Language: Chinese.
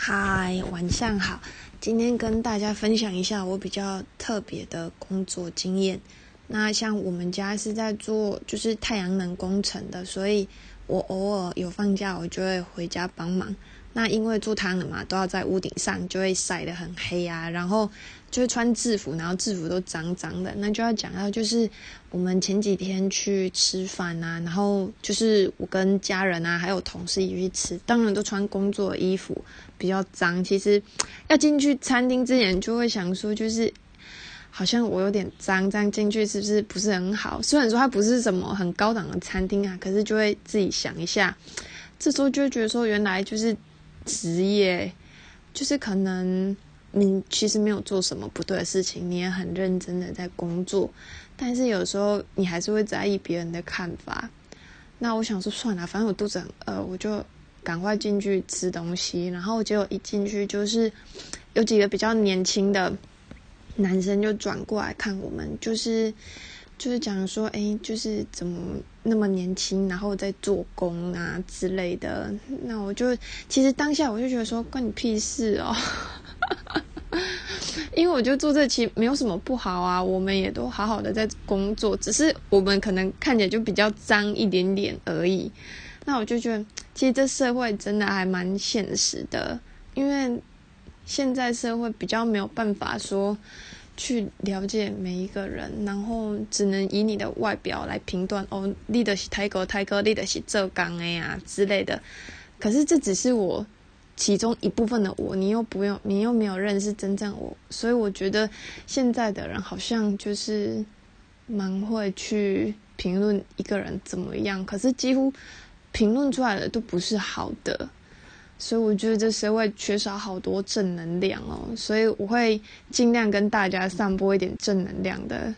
嗨，晚上好。今天跟大家分享一下我比较特别的工作经验。那像我们家是在做就是太阳能工程的，所以我偶尔有放假，我就会回家帮忙。那因为做太阳能嘛，都要在屋顶上，就会晒得很黑啊，然后就会穿制服，然后制服都脏脏的。那就要讲到就是我们前几天去吃饭啊，然后就是我跟家人啊，还有同事一起去吃，当然都穿工作衣服，比较脏。其实要进去餐厅之前，就会想说，就是好像我有点脏，这样进去是不是不是很好？虽然说它不是什么很高档的餐厅啊，可是就会自己想一下，这时候就觉得说，原来就是。职业就是可能你其实没有做什么不对的事情，你也很认真的在工作，但是有时候你还是会在意别人的看法。那我想说算了，反正我肚子很饿，我就赶快进去吃东西。然后结果一进去就是有几个比较年轻的男生就转过来看我们，就是。就是讲说，哎，就是怎么那么年轻，然后在做工啊之类的。那我就其实当下我就觉得说，关你屁事哦，因为我就做这期没有什么不好啊，我们也都好好的在工作，只是我们可能看起来就比较脏一点点而已。那我就觉得，其实这社会真的还蛮现实的，因为现在社会比较没有办法说。去了解每一个人，然后只能以你的外表来评断哦，立的是泰哥，泰哥立的是浙江的呀之类的。可是这只是我其中一部分的我，你又不用，你又没有认识真正我，所以我觉得现在的人好像就是蛮会去评论一个人怎么样，可是几乎评论出来的都不是好的。所以我觉得这社会缺少好多正能量哦，所以我会尽量跟大家散播一点正能量的